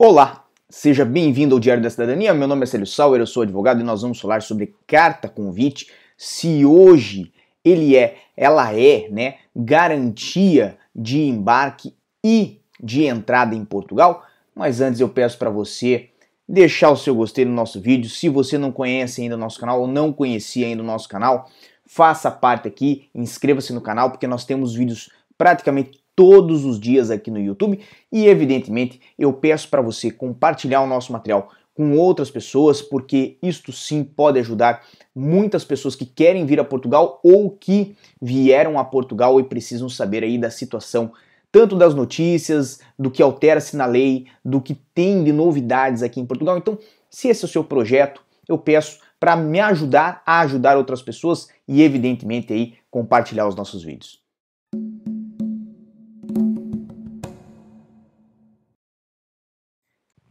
Olá, seja bem-vindo ao Diário da Cidadania. Meu nome é Célio Sauer, eu sou advogado e nós vamos falar sobre carta convite. Se hoje ele é, ela é, né, garantia de embarque e de entrada em Portugal. Mas antes eu peço para você deixar o seu gostei no nosso vídeo. Se você não conhece ainda o nosso canal ou não conhecia ainda o nosso canal, faça parte aqui, inscreva-se no canal porque nós temos vídeos praticamente todos os dias aqui no YouTube e evidentemente eu peço para você compartilhar o nosso material com outras pessoas, porque isto sim pode ajudar muitas pessoas que querem vir a Portugal ou que vieram a Portugal e precisam saber aí da situação tanto das notícias, do que altera-se na lei, do que tem de novidades aqui em Portugal. Então, se esse é o seu projeto, eu peço para me ajudar a ajudar outras pessoas e evidentemente aí compartilhar os nossos vídeos.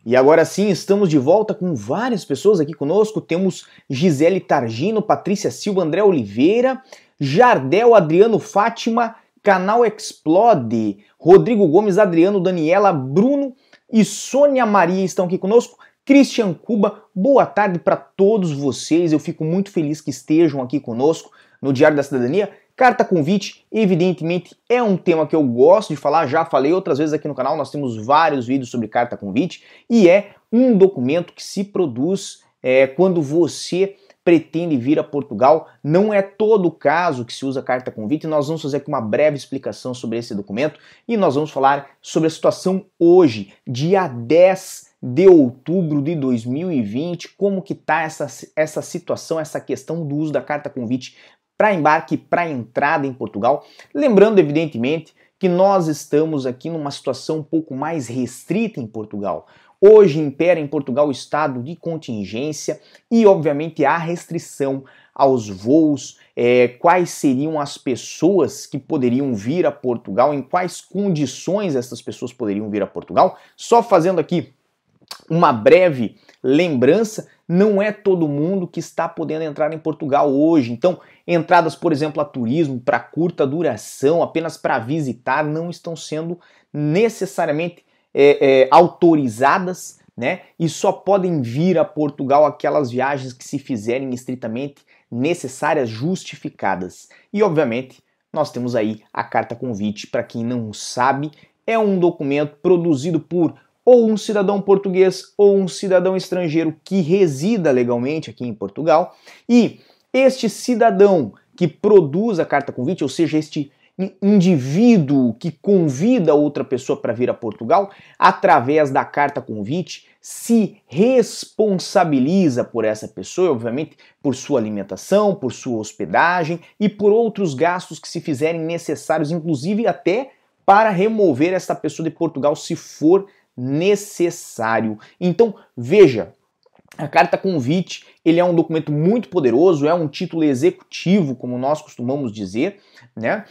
E agora sim, estamos de volta com várias pessoas aqui conosco. Temos Gisele Targino, Patrícia Silva, André Oliveira, Jardel, Adriano Fátima, Canal Explode, Rodrigo Gomes, Adriano, Daniela, Bruno e Sônia Maria estão aqui conosco. Christian Cuba, boa tarde para todos vocês. Eu fico muito feliz que estejam aqui conosco no Diário da Cidadania. Carta convite, evidentemente, é um tema que eu gosto de falar, já falei outras vezes aqui no canal, nós temos vários vídeos sobre carta convite, e é um documento que se produz é, quando você pretende vir a Portugal. Não é todo o caso que se usa carta convite, nós vamos fazer aqui uma breve explicação sobre esse documento e nós vamos falar sobre a situação hoje, dia 10 de outubro de 2020, como que está essa, essa situação, essa questão do uso da carta convite para embarque para entrada em Portugal. Lembrando, evidentemente, que nós estamos aqui numa situação um pouco mais restrita em Portugal. Hoje impera em Portugal o estado de contingência e, obviamente, há restrição aos voos, é, quais seriam as pessoas que poderiam vir a Portugal, em quais condições essas pessoas poderiam vir a Portugal. Só fazendo aqui uma breve lembrança, não é todo mundo que está podendo entrar em Portugal hoje. Então, entradas, por exemplo, a turismo para curta duração, apenas para visitar, não estão sendo necessariamente é, é, autorizadas, né? E só podem vir a Portugal aquelas viagens que se fizerem estritamente necessárias, justificadas. E, obviamente, nós temos aí a carta convite. Para quem não sabe, é um documento produzido por ou um cidadão português ou um cidadão estrangeiro que resida legalmente aqui em Portugal. E este cidadão que produz a carta convite, ou seja, este indivíduo que convida outra pessoa para vir a Portugal, através da carta convite, se responsabiliza por essa pessoa, obviamente por sua alimentação, por sua hospedagem e por outros gastos que se fizerem necessários, inclusive até para remover essa pessoa de Portugal se for necessário. Então, veja, a carta convite, ele é um documento muito poderoso, é um título executivo, como nós costumamos dizer, né?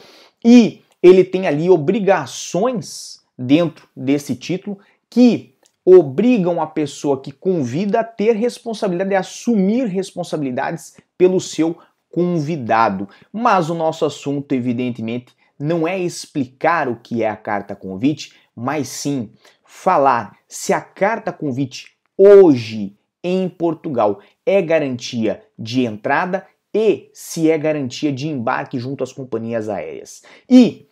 E ele tem ali obrigações dentro desse título que obrigam a pessoa que convida a ter responsabilidade, a assumir responsabilidades pelo seu convidado. Mas o nosso assunto, evidentemente, não é explicar o que é a carta convite, mas sim falar se a carta convite hoje em Portugal é garantia de entrada e se é garantia de embarque junto às companhias aéreas. E,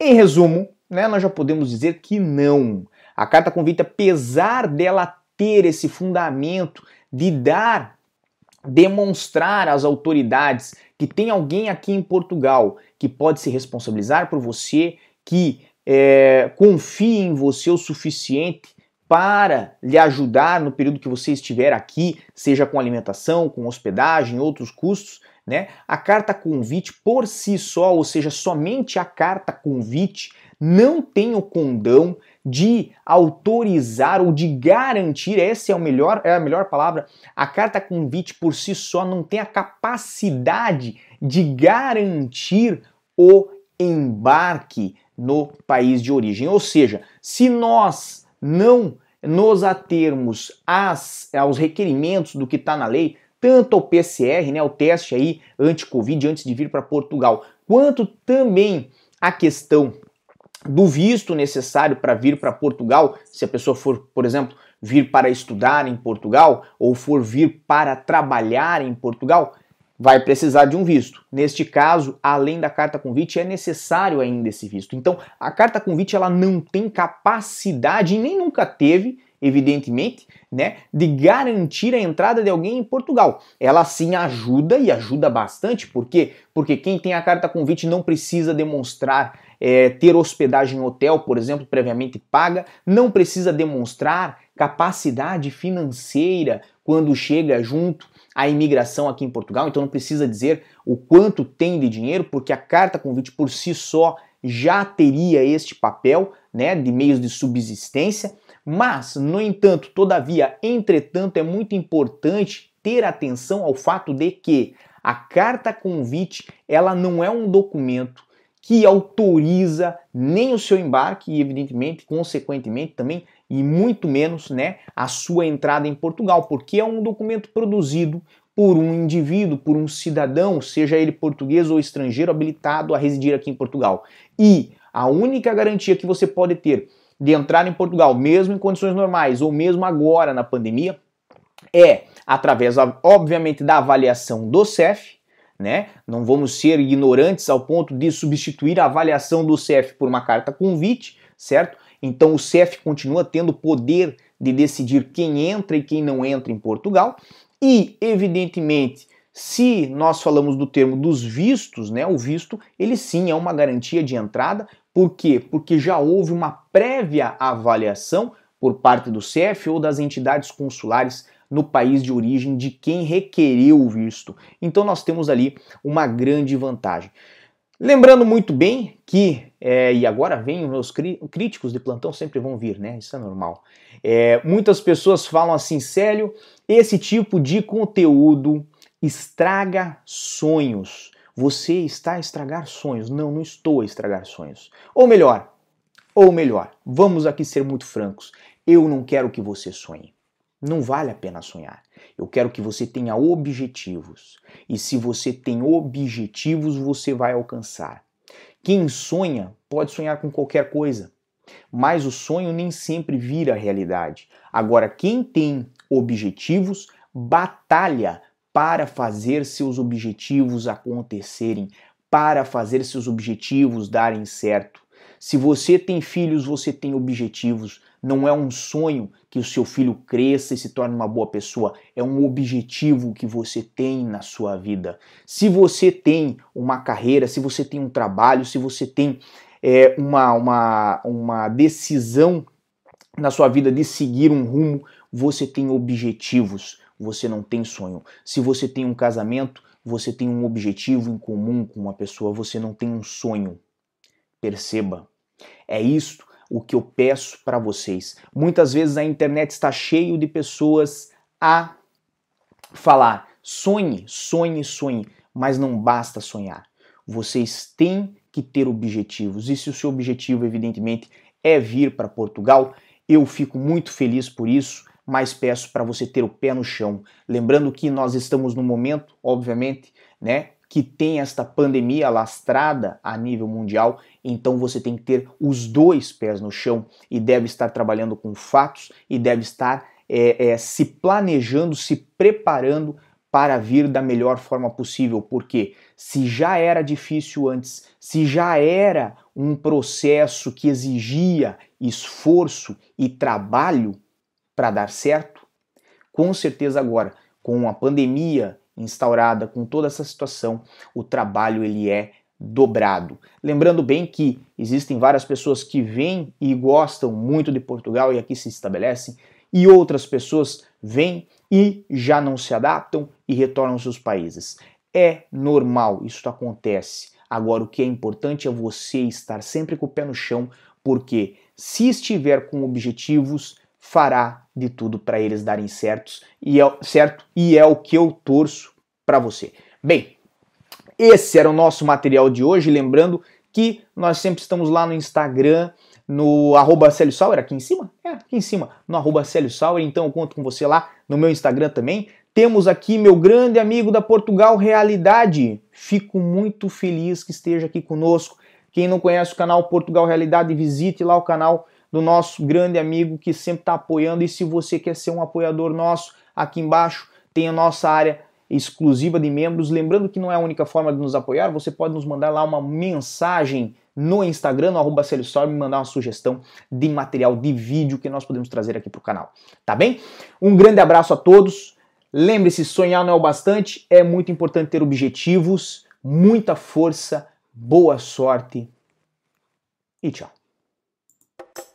em resumo, né, nós já podemos dizer que não. A carta convite, apesar dela ter esse fundamento de dar, demonstrar às autoridades que tem alguém aqui em Portugal que pode se responsabilizar por você, que é, confie em você o suficiente para lhe ajudar no período que você estiver aqui, seja com alimentação, com hospedagem, outros custos, né? A carta convite por si só, ou seja, somente a carta convite não tem o condão de autorizar ou de garantir, essa é, o melhor, é a melhor palavra, a carta convite por si só não tem a capacidade de garantir o embarque no país de origem. Ou seja, se nós não nos atermos às, aos requerimentos do que está na lei, tanto ao PCR, né, o teste aí anti-Covid antes de vir para Portugal, quanto também a questão do visto necessário para vir para Portugal, se a pessoa for, por exemplo, vir para estudar em Portugal ou for vir para trabalhar em Portugal, vai precisar de um visto. Neste caso, além da carta convite, é necessário ainda esse visto. Então, a carta convite ela não tem capacidade e nem nunca teve, evidentemente, né, de garantir a entrada de alguém em Portugal. Ela sim ajuda e ajuda bastante, por quê? Porque quem tem a carta convite não precisa demonstrar é, ter hospedagem em hotel, por exemplo, previamente paga, não precisa demonstrar capacidade financeira quando chega junto à imigração aqui em Portugal, então não precisa dizer o quanto tem de dinheiro, porque a carta convite por si só já teria este papel, né, de meios de subsistência, mas, no entanto, todavia, entretanto, é muito importante ter atenção ao fato de que a carta convite, ela não é um documento que autoriza nem o seu embarque e, evidentemente, consequentemente também, e muito menos, né, a sua entrada em Portugal, porque é um documento produzido por um indivíduo, por um cidadão, seja ele português ou estrangeiro, habilitado a residir aqui em Portugal. E a única garantia que você pode ter de entrar em Portugal, mesmo em condições normais ou mesmo agora na pandemia, é através, obviamente, da avaliação do CEF, né? Não vamos ser ignorantes ao ponto de substituir a avaliação do CEF por uma carta convite, certo? Então o CEF continua tendo poder de decidir quem entra e quem não entra em Portugal. E, evidentemente, se nós falamos do termo dos vistos, né, o visto, ele sim é uma garantia de entrada. Por quê? Porque já houve uma prévia avaliação por parte do CEF ou das entidades consulares no país de origem de quem requereu o visto. Então nós temos ali uma grande vantagem. Lembrando muito bem que, é, e agora vem os meus críticos de plantão sempre vão vir, né? Isso é normal. É, muitas pessoas falam assim, Célio, esse tipo de conteúdo estraga sonhos. Você está a estragar sonhos. Não, não estou a estragar sonhos. Ou melhor, ou melhor, vamos aqui ser muito francos. Eu não quero que você sonhe. Não vale a pena sonhar. Eu quero que você tenha objetivos. E se você tem objetivos, você vai alcançar. Quem sonha pode sonhar com qualquer coisa, mas o sonho nem sempre vira realidade. Agora, quem tem objetivos, batalha para fazer seus objetivos acontecerem, para fazer seus objetivos darem certo. Se você tem filhos, você tem objetivos. Não é um sonho que o seu filho cresça e se torne uma boa pessoa, é um objetivo que você tem na sua vida. Se você tem uma carreira, se você tem um trabalho, se você tem é, uma, uma, uma decisão na sua vida de seguir um rumo, você tem objetivos, você não tem sonho. Se você tem um casamento, você tem um objetivo em comum com uma pessoa, você não tem um sonho. Perceba, é isto o que eu peço para vocês. Muitas vezes a internet está cheio de pessoas a falar: sonhe, sonhe, sonhe, mas não basta sonhar. Vocês têm que ter objetivos. E se o seu objetivo, evidentemente, é vir para Portugal, eu fico muito feliz por isso, mas peço para você ter o pé no chão. Lembrando que nós estamos no momento, obviamente, né, que tem esta pandemia lastrada a nível mundial, então você tem que ter os dois pés no chão e deve estar trabalhando com fatos e deve estar é, é, se planejando, se preparando para vir da melhor forma possível, porque se já era difícil antes, se já era um processo que exigia esforço e trabalho para dar certo, com certeza agora, com a pandemia instaurada, com toda essa situação, o trabalho ele é dobrado. Lembrando bem que existem várias pessoas que vêm e gostam muito de Portugal e aqui se estabelecem, e outras pessoas vêm e já não se adaptam e retornam aos seus países. É normal, isso acontece. Agora, o que é importante é você estar sempre com o pé no chão, porque se estiver com objetivos, fará de tudo para eles darem certos e é, certo e é o que eu torço para você. Bem, esse era o nosso material de hoje, lembrando que nós sempre estamos lá no Instagram, no arroba Célio Sauer, aqui em cima? É, aqui em cima, no arroba Célio Sauer, então eu conto com você lá no meu Instagram também. Temos aqui meu grande amigo da Portugal Realidade. Fico muito feliz que esteja aqui conosco Quem não conhece o canal Portugal Realidade, visite lá o canal do nosso grande amigo que sempre está apoiando. E se você quer ser um apoiador nosso, aqui embaixo tem a nossa área exclusiva de membros. Lembrando que não é a única forma de nos apoiar, você pode nos mandar lá uma mensagem no Instagram, no arroba me mandar uma sugestão de material de vídeo que nós podemos trazer aqui para o canal. Tá bem? Um grande abraço a todos. Lembre-se, sonhar não é o bastante, é muito importante ter objetivos, muita força, boa sorte e tchau.